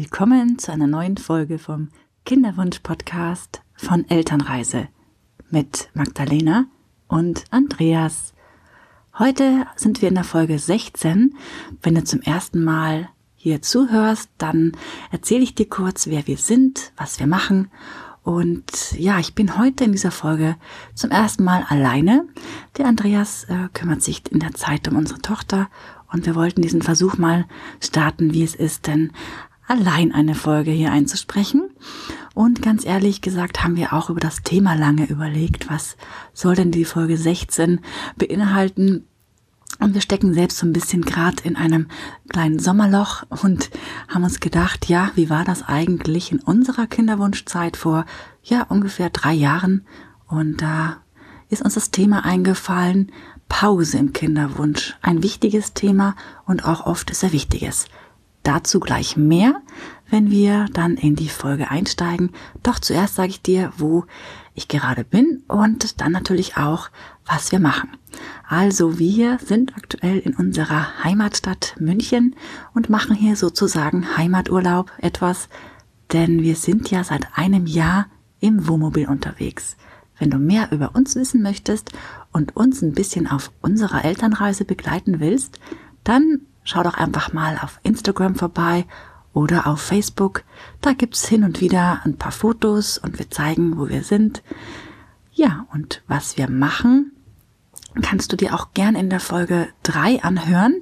Willkommen zu einer neuen Folge vom Kinderwunsch-Podcast von Elternreise mit Magdalena und Andreas. Heute sind wir in der Folge 16. Wenn du zum ersten Mal hier zuhörst, dann erzähle ich dir kurz, wer wir sind, was wir machen. Und ja, ich bin heute in dieser Folge zum ersten Mal alleine. Der Andreas äh, kümmert sich in der Zeit um unsere Tochter und wir wollten diesen Versuch mal starten, wie es ist, denn allein eine Folge hier einzusprechen. Und ganz ehrlich gesagt haben wir auch über das Thema lange überlegt, was soll denn die Folge 16 beinhalten. Und wir stecken selbst so ein bisschen gerade in einem kleinen Sommerloch und haben uns gedacht, ja, wie war das eigentlich in unserer Kinderwunschzeit vor, ja, ungefähr drei Jahren? Und da ist uns das Thema eingefallen, Pause im Kinderwunsch. Ein wichtiges Thema und auch oft sehr wichtiges. Dazu gleich mehr, wenn wir dann in die Folge einsteigen. Doch zuerst sage ich dir, wo ich gerade bin und dann natürlich auch, was wir machen. Also wir sind aktuell in unserer Heimatstadt München und machen hier sozusagen Heimaturlaub etwas, denn wir sind ja seit einem Jahr im Wohnmobil unterwegs. Wenn du mehr über uns wissen möchtest und uns ein bisschen auf unserer Elternreise begleiten willst, dann schau doch einfach mal auf Instagram vorbei oder auf Facebook. Da gibt's hin und wieder ein paar Fotos und wir zeigen, wo wir sind. Ja, und was wir machen, kannst du dir auch gern in der Folge 3 anhören.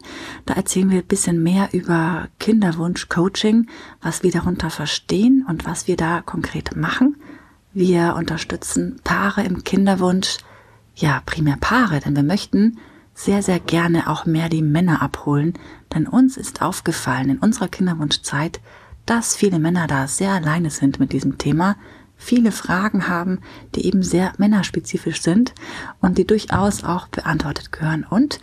Da erzählen wir ein bisschen mehr über Kinderwunsch-Coaching, was wir darunter verstehen und was wir da konkret machen. Wir unterstützen Paare im Kinderwunsch, ja, primär Paare, denn wir möchten sehr, sehr gerne auch mehr die Männer abholen, denn uns ist aufgefallen in unserer Kinderwunschzeit, dass viele Männer da sehr alleine sind mit diesem Thema, viele Fragen haben, die eben sehr männerspezifisch sind und die durchaus auch beantwortet gehören. Und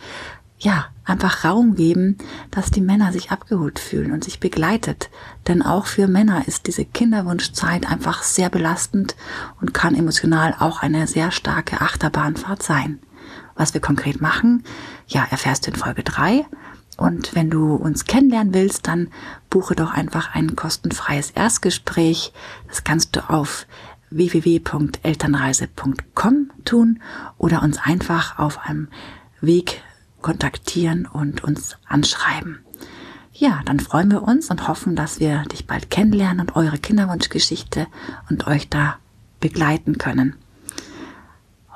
ja, einfach Raum geben, dass die Männer sich abgeholt fühlen und sich begleitet. Denn auch für Männer ist diese Kinderwunschzeit einfach sehr belastend und kann emotional auch eine sehr starke Achterbahnfahrt sein. Was wir konkret machen, ja, erfährst du in Folge drei. Und wenn du uns kennenlernen willst, dann buche doch einfach ein kostenfreies Erstgespräch. Das kannst du auf www.elternreise.com tun oder uns einfach auf einem Weg kontaktieren und uns anschreiben. Ja, dann freuen wir uns und hoffen, dass wir dich bald kennenlernen und eure Kinderwunschgeschichte und euch da begleiten können.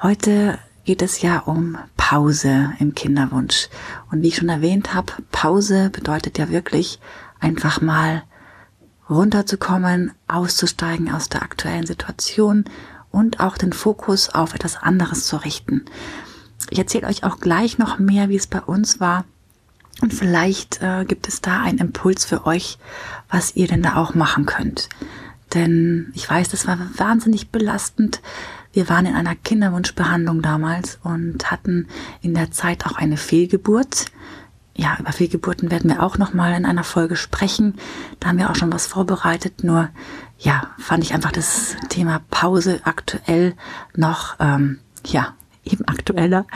Heute geht es ja um Pause im Kinderwunsch. Und wie ich schon erwähnt habe, Pause bedeutet ja wirklich einfach mal runterzukommen, auszusteigen aus der aktuellen Situation und auch den Fokus auf etwas anderes zu richten. Ich erzähle euch auch gleich noch mehr, wie es bei uns war. Und vielleicht äh, gibt es da einen Impuls für euch, was ihr denn da auch machen könnt. Denn ich weiß, das war wahnsinnig belastend, wir waren in einer Kinderwunschbehandlung damals und hatten in der Zeit auch eine Fehlgeburt. Ja, über Fehlgeburten werden wir auch nochmal in einer Folge sprechen. Da haben wir auch schon was vorbereitet. Nur, ja, fand ich einfach das Thema Pause aktuell noch, ähm, ja, eben aktueller.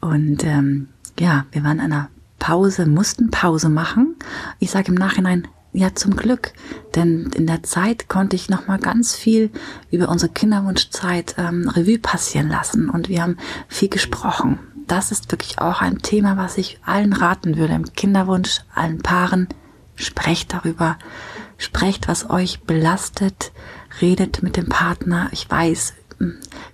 Und ähm, ja, wir waren in einer Pause, mussten Pause machen. Ich sage im Nachhinein, ja, zum Glück, denn in der Zeit konnte ich noch mal ganz viel über unsere Kinderwunschzeit ähm, Revue passieren lassen und wir haben viel gesprochen. Das ist wirklich auch ein Thema, was ich allen raten würde im Kinderwunsch, allen Paaren. Sprecht darüber, sprecht, was euch belastet, redet mit dem Partner. Ich weiß,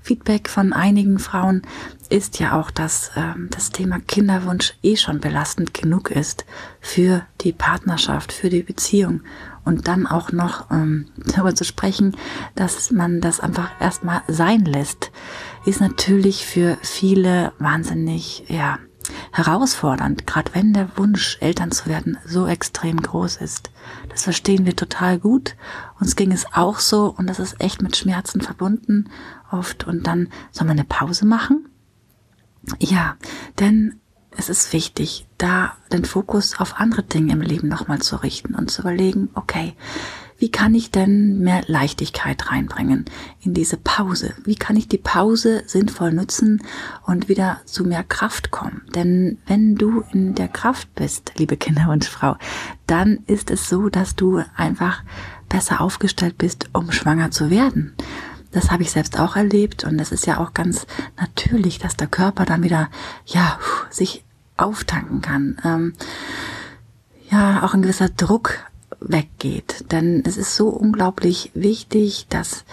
Feedback von einigen Frauen ist ja auch, dass ähm, das Thema Kinderwunsch eh schon belastend genug ist für die Partnerschaft, für die Beziehung. Und dann auch noch ähm, darüber zu sprechen, dass man das einfach erstmal sein lässt, ist natürlich für viele wahnsinnig, ja, herausfordernd, gerade wenn der Wunsch, Eltern zu werden, so extrem groß ist. Das verstehen wir total gut. Uns ging es auch so und das ist echt mit Schmerzen verbunden oft. Und dann soll man eine Pause machen? Ja, denn es ist wichtig, da den Fokus auf andere Dinge im Leben nochmal zu richten und zu überlegen, okay, wie kann ich denn mehr Leichtigkeit reinbringen in diese Pause? Wie kann ich die Pause sinnvoll nutzen und wieder zu mehr Kraft kommen? Denn wenn du in der Kraft bist, liebe Kinderwunschfrau, dann ist es so, dass du einfach besser aufgestellt bist, um schwanger zu werden. Das habe ich selbst auch erlebt und es ist ja auch ganz natürlich, dass der Körper dann wieder, ja, sich auftanken kann. Ähm, ja, auch ein gewisser Druck weggeht. Denn es ist so unglaublich wichtig, dass,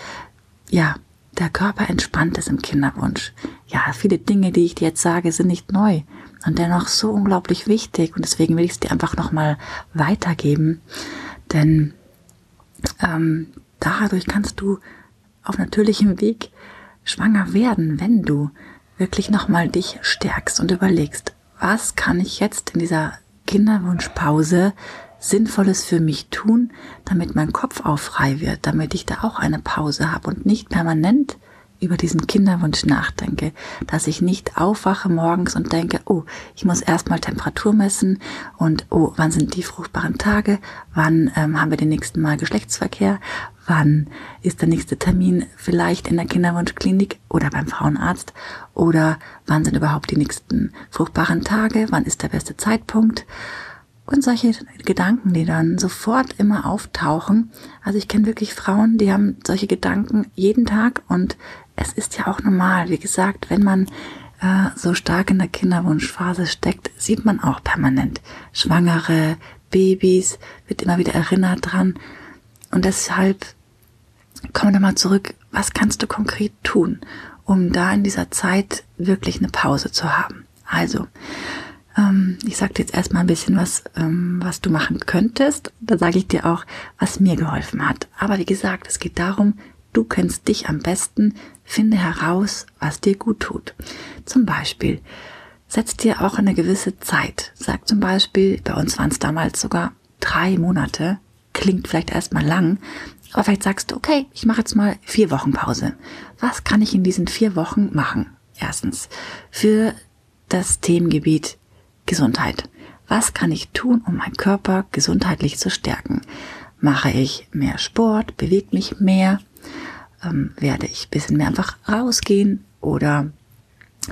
ja, der Körper entspannt ist im Kinderwunsch. Ja, viele Dinge, die ich dir jetzt sage, sind nicht neu und dennoch so unglaublich wichtig und deswegen will ich es dir einfach nochmal weitergeben, denn ähm, dadurch kannst du auf natürlichem Weg schwanger werden, wenn du wirklich nochmal dich stärkst und überlegst, was kann ich jetzt in dieser Kinderwunschpause Sinnvolles für mich tun, damit mein Kopf auch frei wird, damit ich da auch eine Pause habe und nicht permanent über diesen Kinderwunsch nachdenke, dass ich nicht aufwache morgens und denke, oh, ich muss erstmal Temperatur messen und oh, wann sind die fruchtbaren Tage, wann ähm, haben wir den nächsten Mal Geschlechtsverkehr, wann ist der nächste Termin vielleicht in der Kinderwunschklinik oder beim Frauenarzt? Oder wann sind überhaupt die nächsten fruchtbaren Tage, wann ist der beste Zeitpunkt und solche Gedanken, die dann sofort immer auftauchen. Also ich kenne wirklich Frauen, die haben solche Gedanken jeden Tag und es ist ja auch normal. Wie gesagt, wenn man äh, so stark in der Kinderwunschphase steckt, sieht man auch permanent Schwangere, Babys, wird immer wieder erinnert dran. Und deshalb kommen wir mal zurück. Was kannst du konkret tun, um da in dieser Zeit wirklich eine Pause zu haben? Also, ähm, ich sage dir jetzt erstmal ein bisschen was, ähm, was du machen könntest. Da sage ich dir auch, was mir geholfen hat. Aber wie gesagt, es geht darum, du kennst dich am besten, finde heraus, was dir gut tut. Zum Beispiel, setz dir auch eine gewisse Zeit. Sag zum Beispiel, bei uns waren es damals sogar drei Monate. Klingt vielleicht erstmal lang, aber vielleicht sagst du, okay, ich mache jetzt mal vier Wochen Pause. Was kann ich in diesen vier Wochen machen? Erstens, für das Themengebiet Gesundheit. Was kann ich tun, um meinen Körper gesundheitlich zu stärken? Mache ich mehr Sport, bewege mich mehr, ähm, werde ich bisschen mehr einfach rausgehen oder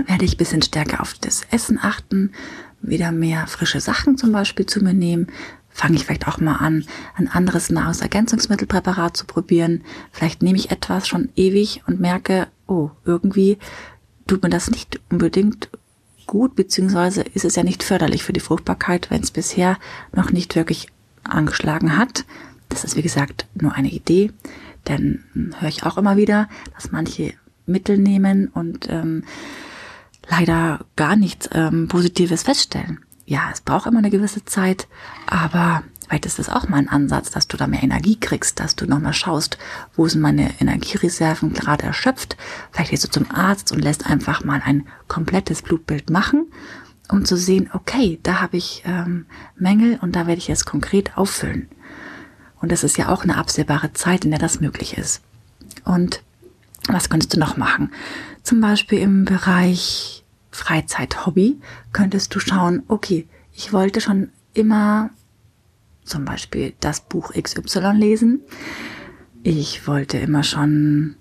werde ich bisschen stärker auf das Essen achten, wieder mehr frische Sachen zum Beispiel zu mir nehmen, fange ich vielleicht auch mal an, ein anderes Nahrungsergänzungsmittelpräparat zu probieren. Vielleicht nehme ich etwas schon ewig und merke, oh, irgendwie tut mir das nicht unbedingt gut, beziehungsweise ist es ja nicht förderlich für die Fruchtbarkeit, wenn es bisher noch nicht wirklich angeschlagen hat. Das ist, wie gesagt, nur eine Idee, denn höre ich auch immer wieder, dass manche Mittel nehmen und ähm, leider gar nichts ähm, Positives feststellen. Ja, es braucht immer eine gewisse Zeit, aber Vielleicht ist das auch mal ein Ansatz, dass du da mehr Energie kriegst, dass du nochmal schaust, wo sind meine Energiereserven gerade erschöpft. Vielleicht gehst du zum Arzt und lässt einfach mal ein komplettes Blutbild machen, um zu sehen, okay, da habe ich ähm, Mängel und da werde ich es konkret auffüllen. Und das ist ja auch eine absehbare Zeit, in der das möglich ist. Und was könntest du noch machen? Zum Beispiel im Bereich Freizeit, Hobby, könntest du schauen, okay, ich wollte schon immer zum Beispiel das Buch XY lesen. Ich wollte immer schon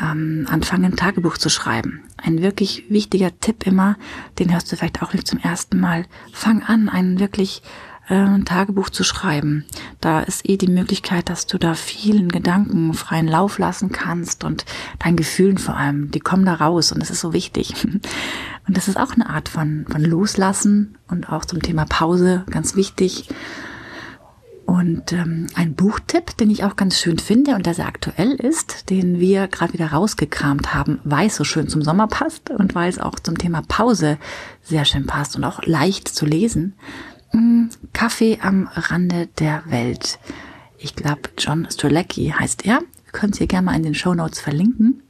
ähm, anfangen, ein Tagebuch zu schreiben. Ein wirklich wichtiger Tipp immer, den hörst du vielleicht auch nicht zum ersten Mal. Fang an, ein wirklich äh, Tagebuch zu schreiben. Da ist eh die Möglichkeit, dass du da vielen Gedanken freien Lauf lassen kannst und deinen Gefühlen vor allem, die kommen da raus und das ist so wichtig. Und das ist auch eine Art von, von Loslassen und auch zum Thema Pause ganz wichtig. Und ähm, ein Buchtipp, den ich auch ganz schön finde und der sehr aktuell ist, den wir gerade wieder rausgekramt haben, weil es so schön zum Sommer passt und weil es auch zum Thema Pause sehr schön passt und auch leicht zu lesen. Mm, Kaffee am Rande der Welt. Ich glaube, John Strelacki heißt er. Wir können es hier gerne mal in den Show Notes verlinken.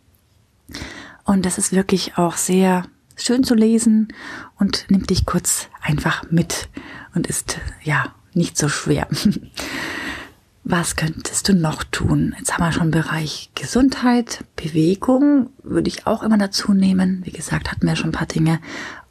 Und das ist wirklich auch sehr schön zu lesen und nimmt dich kurz einfach mit und ist, ja, nicht so schwer. Was könntest du noch tun? Jetzt haben wir schon Bereich Gesundheit, Bewegung, würde ich auch immer dazu nehmen. Wie gesagt, hatten wir schon ein paar Dinge.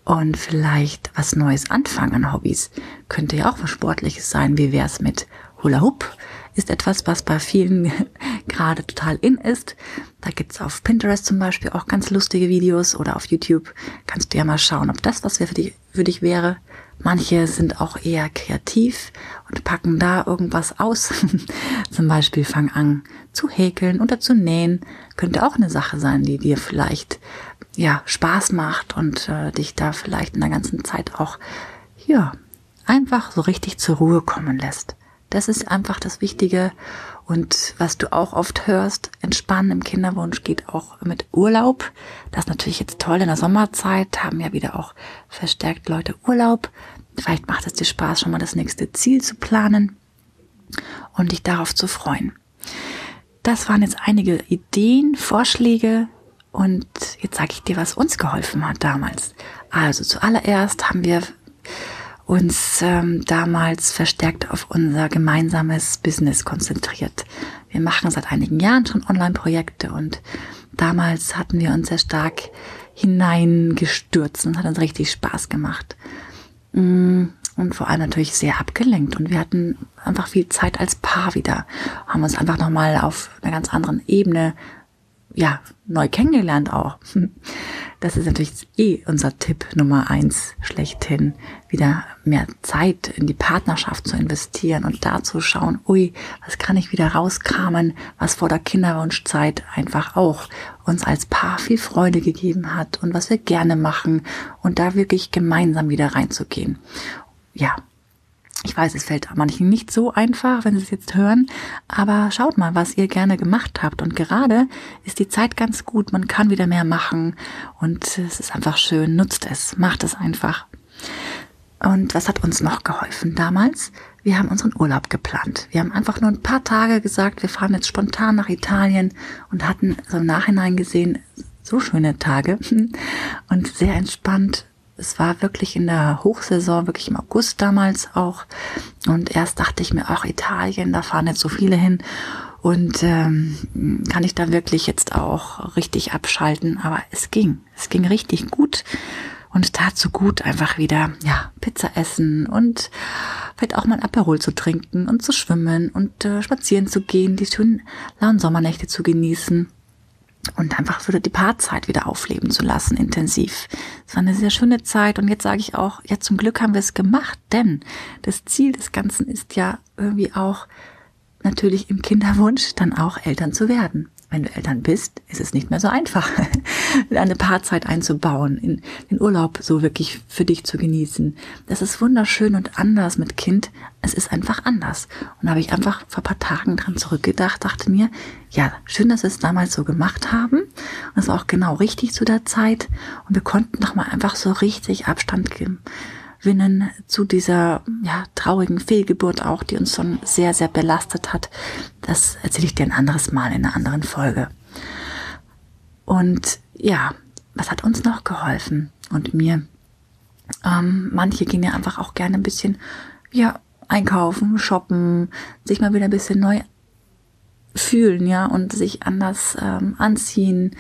Und vielleicht was Neues anfangen an Hobbys. Könnte ja auch was Sportliches sein. Wie wär's mit Hula Hoop? ist etwas, was bei vielen gerade total in ist. Da gibt's auf Pinterest zum Beispiel auch ganz lustige Videos oder auf YouTube kannst du ja mal schauen, ob das was für dich, für dich wäre. Manche sind auch eher kreativ und packen da irgendwas aus. zum Beispiel fang an zu häkeln oder zu nähen. Könnte auch eine Sache sein, die dir vielleicht ja Spaß macht und äh, dich da vielleicht in der ganzen Zeit auch ja einfach so richtig zur Ruhe kommen lässt. Das ist einfach das Wichtige. Und was du auch oft hörst, entspannen im Kinderwunsch geht auch mit Urlaub. Das ist natürlich jetzt toll in der Sommerzeit, haben ja wieder auch verstärkt Leute Urlaub. Vielleicht macht es dir Spaß, schon mal das nächste Ziel zu planen und dich darauf zu freuen. Das waren jetzt einige Ideen, Vorschläge und jetzt sage ich dir, was uns geholfen hat damals. Also zuallererst haben wir uns ähm, damals verstärkt auf unser gemeinsames Business konzentriert. Wir machen seit einigen Jahren schon Online-Projekte und damals hatten wir uns sehr stark hineingestürzt und hat uns richtig Spaß gemacht. Mm, und vor allem natürlich sehr abgelenkt. Und wir hatten einfach viel Zeit als Paar wieder, haben uns einfach nochmal auf einer ganz anderen Ebene ja, neu kennengelernt auch. Das ist natürlich eh unser Tipp Nummer eins schlechthin, wieder mehr Zeit in die Partnerschaft zu investieren und da zu schauen, ui, was kann ich wieder rauskramen, was vor der Kinderwunschzeit einfach auch uns als Paar viel Freude gegeben hat und was wir gerne machen und da wirklich gemeinsam wieder reinzugehen. Ja, ich weiß, es fällt manchen nicht so einfach, wenn sie es jetzt hören, aber schaut mal, was ihr gerne gemacht habt. Und gerade ist die Zeit ganz gut, man kann wieder mehr machen und es ist einfach schön, nutzt es, macht es einfach. Und was hat uns noch geholfen damals? Wir haben unseren Urlaub geplant. Wir haben einfach nur ein paar Tage gesagt, wir fahren jetzt spontan nach Italien und hatten so im Nachhinein gesehen so schöne Tage und sehr entspannt es war wirklich in der Hochsaison, wirklich im August damals auch. Und erst dachte ich mir, ach, Italien, da fahren jetzt so viele hin. Und ähm, kann ich da wirklich jetzt auch richtig abschalten? Aber es ging. Es ging richtig gut und tat so gut, einfach wieder ja Pizza essen und vielleicht auch mal ein Aperol zu trinken und zu schwimmen und äh, spazieren zu gehen, die schönen lauen Sommernächte zu genießen und einfach wieder die Paarzeit wieder aufleben zu lassen, intensiv. Es war eine sehr schöne Zeit und jetzt sage ich auch, ja zum Glück haben wir es gemacht, denn das Ziel des Ganzen ist ja irgendwie auch natürlich im Kinderwunsch dann auch Eltern zu werden wenn du Eltern bist, ist es nicht mehr so einfach, eine Paarzeit einzubauen, in den Urlaub so wirklich für dich zu genießen. Das ist wunderschön und anders mit Kind. Es ist einfach anders. Und da habe ich einfach vor ein paar Tagen dran zurückgedacht, dachte mir, ja, schön, dass wir es damals so gemacht haben. Und es war auch genau richtig zu der Zeit. Und wir konnten nochmal einfach so richtig Abstand geben gewinnen zu dieser ja, traurigen Fehlgeburt auch, die uns schon sehr, sehr belastet hat. Das erzähle ich dir ein anderes Mal in einer anderen Folge. Und ja, was hat uns noch geholfen und mir? Ähm, manche gehen ja einfach auch gerne ein bisschen, ja, einkaufen, shoppen, sich mal wieder ein bisschen neu fühlen, ja, und sich anders ähm, anziehen,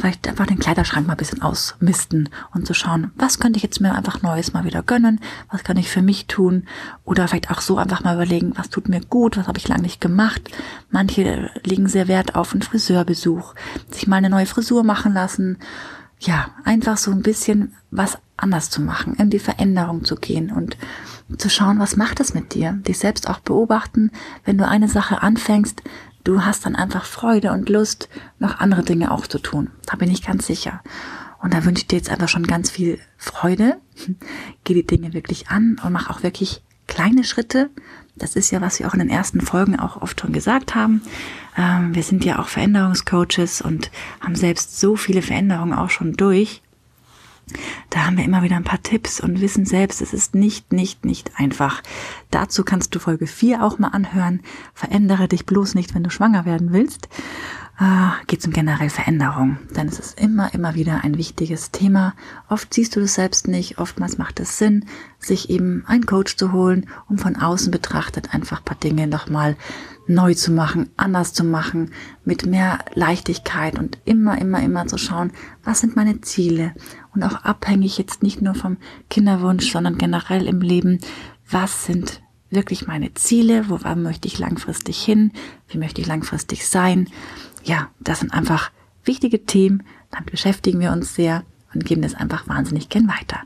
vielleicht einfach den Kleiderschrank mal ein bisschen ausmisten und zu schauen, was könnte ich jetzt mir einfach Neues mal wieder gönnen, was kann ich für mich tun oder vielleicht auch so einfach mal überlegen, was tut mir gut, was habe ich lange nicht gemacht. Manche legen sehr Wert auf einen Friseurbesuch, sich mal eine neue Frisur machen lassen. Ja, einfach so ein bisschen was anders zu machen, in die Veränderung zu gehen und zu schauen, was macht es mit dir, dich selbst auch beobachten, wenn du eine Sache anfängst, du hast dann einfach Freude und Lust, noch andere Dinge auch zu tun. Da bin ich ganz sicher. Und da wünsche ich dir jetzt einfach schon ganz viel Freude. Geh die Dinge wirklich an und mach auch wirklich kleine Schritte. Das ist ja, was wir auch in den ersten Folgen auch oft schon gesagt haben. Ähm, wir sind ja auch Veränderungscoaches und haben selbst so viele Veränderungen auch schon durch. Da haben wir immer wieder ein paar Tipps und wissen selbst, es ist nicht, nicht, nicht einfach. Dazu kannst du Folge 4 auch mal anhören. Verändere dich bloß nicht, wenn du schwanger werden willst. Äh, geht um generell Veränderung, denn es ist immer, immer wieder ein wichtiges Thema. Oft siehst du das selbst nicht, oftmals macht es Sinn, sich eben einen Coach zu holen, um von außen betrachtet einfach ein paar Dinge nochmal neu zu machen, anders zu machen, mit mehr Leichtigkeit und immer, immer, immer zu schauen, was sind meine Ziele und auch abhängig jetzt nicht nur vom Kinderwunsch, sondern generell im Leben, was sind wirklich meine Ziele? Wo möchte ich langfristig hin? Wie möchte ich langfristig sein? Ja, das sind einfach wichtige Themen. Damit beschäftigen wir uns sehr und geben das einfach wahnsinnig gern weiter.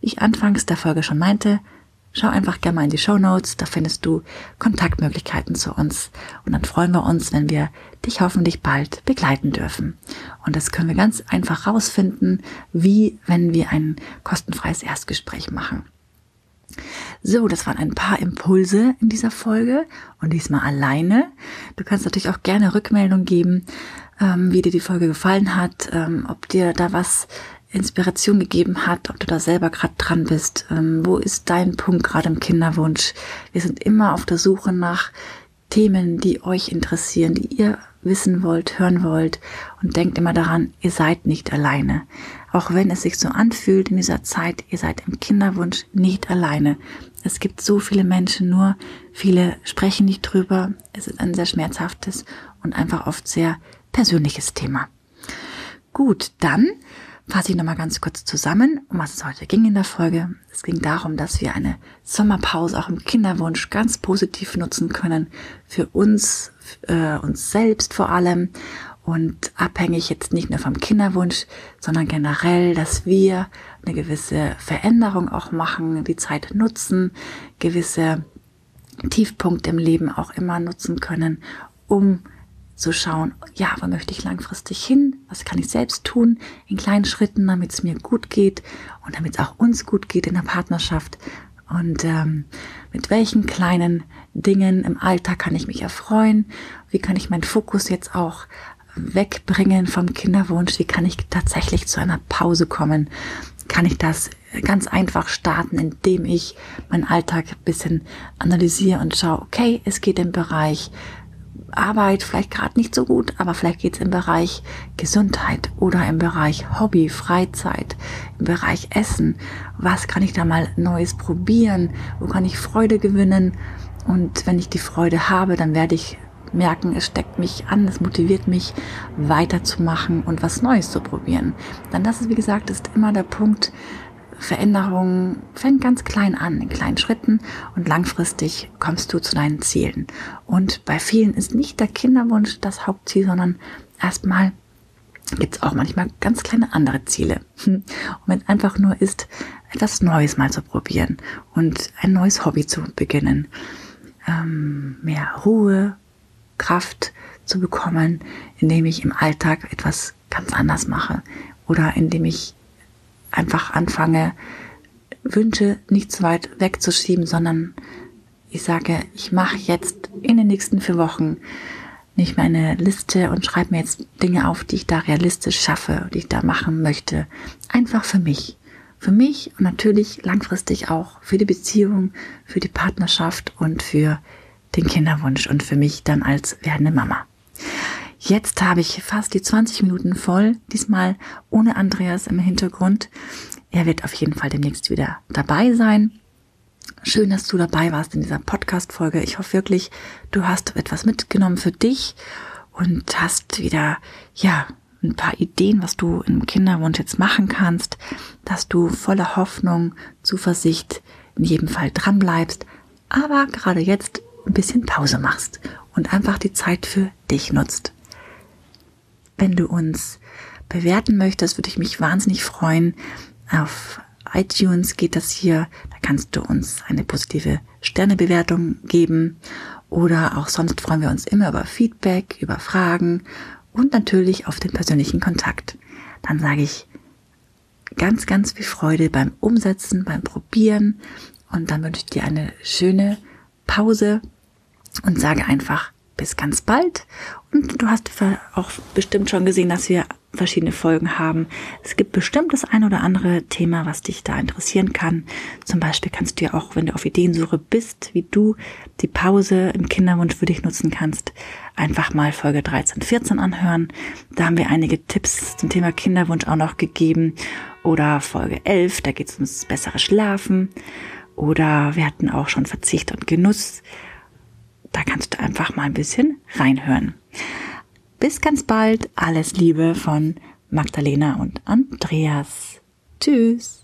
Wie ich anfangs der Folge schon meinte, schau einfach gerne mal in die Show Notes, da findest du Kontaktmöglichkeiten zu uns und dann freuen wir uns, wenn wir dich hoffentlich bald begleiten dürfen. Und das können wir ganz einfach rausfinden, wie wenn wir ein kostenfreies Erstgespräch machen. So, das waren ein paar Impulse in dieser Folge und diesmal alleine. Du kannst natürlich auch gerne Rückmeldung geben, ähm, wie dir die Folge gefallen hat, ähm, ob dir da was Inspiration gegeben hat, ob du da selber gerade dran bist. Ähm, wo ist dein Punkt gerade im Kinderwunsch? Wir sind immer auf der Suche nach Themen, die euch interessieren, die ihr wissen wollt, hören wollt und denkt immer daran, ihr seid nicht alleine. Auch wenn es sich so anfühlt in dieser Zeit, ihr seid im Kinderwunsch nicht alleine. Es gibt so viele Menschen, nur viele sprechen nicht drüber. Es ist ein sehr schmerzhaftes und einfach oft sehr persönliches Thema. Gut, dann fasse ich nochmal ganz kurz zusammen, um was es heute ging in der Folge. Es ging darum, dass wir eine Sommerpause auch im Kinderwunsch ganz positiv nutzen können. Für uns, äh, uns selbst vor allem. Und abhängig jetzt nicht nur vom Kinderwunsch, sondern generell, dass wir eine gewisse Veränderung auch machen, die Zeit nutzen, gewisse Tiefpunkte im Leben auch immer nutzen können, um zu schauen, ja, wo möchte ich langfristig hin? Was kann ich selbst tun in kleinen Schritten, damit es mir gut geht und damit es auch uns gut geht in der Partnerschaft? Und ähm, mit welchen kleinen Dingen im Alltag kann ich mich erfreuen? Wie kann ich meinen Fokus jetzt auch wegbringen vom Kinderwunsch? Wie kann ich tatsächlich zu einer Pause kommen? Kann ich das ganz einfach starten, indem ich meinen Alltag ein bisschen analysiere und schaue, okay, es geht im Bereich Arbeit vielleicht gerade nicht so gut, aber vielleicht geht es im Bereich Gesundheit oder im Bereich Hobby, Freizeit, im Bereich Essen. Was kann ich da mal Neues probieren? Wo kann ich Freude gewinnen? Und wenn ich die Freude habe, dann werde ich merken, es steckt mich an, es motiviert mich weiterzumachen und was Neues zu probieren. Dann das ist, wie gesagt, ist immer der Punkt, Veränderung fängt ganz klein an, in kleinen Schritten und langfristig kommst du zu deinen Zielen. Und bei vielen ist nicht der Kinderwunsch das Hauptziel, sondern erstmal gibt es auch manchmal ganz kleine andere Ziele. Und wenn einfach nur ist, etwas Neues mal zu probieren und ein neues Hobby zu beginnen, ähm, mehr Ruhe, Kraft zu bekommen, indem ich im Alltag etwas ganz anders mache oder indem ich einfach anfange, Wünsche nicht zu weit wegzuschieben, sondern ich sage, ich mache jetzt in den nächsten vier Wochen nicht meine Liste und schreibe mir jetzt Dinge auf, die ich da realistisch schaffe, die ich da machen möchte. Einfach für mich. Für mich und natürlich langfristig auch für die Beziehung, für die Partnerschaft und für den Kinderwunsch und für mich dann als werdende Mama. Jetzt habe ich fast die 20 Minuten voll, diesmal ohne Andreas im Hintergrund. Er wird auf jeden Fall demnächst wieder dabei sein. Schön, dass du dabei warst in dieser Podcast-Folge. Ich hoffe wirklich, du hast etwas mitgenommen für dich und hast wieder, ja, ein paar Ideen, was du im Kinderwunsch jetzt machen kannst, dass du voller Hoffnung, Zuversicht in jedem Fall dran bleibst, aber gerade jetzt ein bisschen Pause machst und einfach die Zeit für dich nutzt. Wenn du uns bewerten möchtest, würde ich mich wahnsinnig freuen. Auf iTunes geht das hier. Da kannst du uns eine positive Sternebewertung geben. Oder auch sonst freuen wir uns immer über Feedback, über Fragen und natürlich auf den persönlichen Kontakt. Dann sage ich ganz, ganz viel Freude beim Umsetzen, beim Probieren. Und dann wünsche ich dir eine schöne Pause und sage einfach bis ganz bald. Und du hast auch bestimmt schon gesehen, dass wir verschiedene Folgen haben. Es gibt bestimmt das ein oder andere Thema, was dich da interessieren kann. Zum Beispiel kannst du ja auch, wenn du auf Ideensuche bist, wie du die Pause im Kinderwunsch für dich nutzen kannst, einfach mal Folge 13, 14 anhören. Da haben wir einige Tipps zum Thema Kinderwunsch auch noch gegeben. Oder Folge 11, da geht es ums bessere Schlafen. Oder wir hatten auch schon Verzicht und Genuss da kannst du einfach mal ein bisschen reinhören. Bis ganz bald. Alles Liebe von Magdalena und Andreas. Tschüss.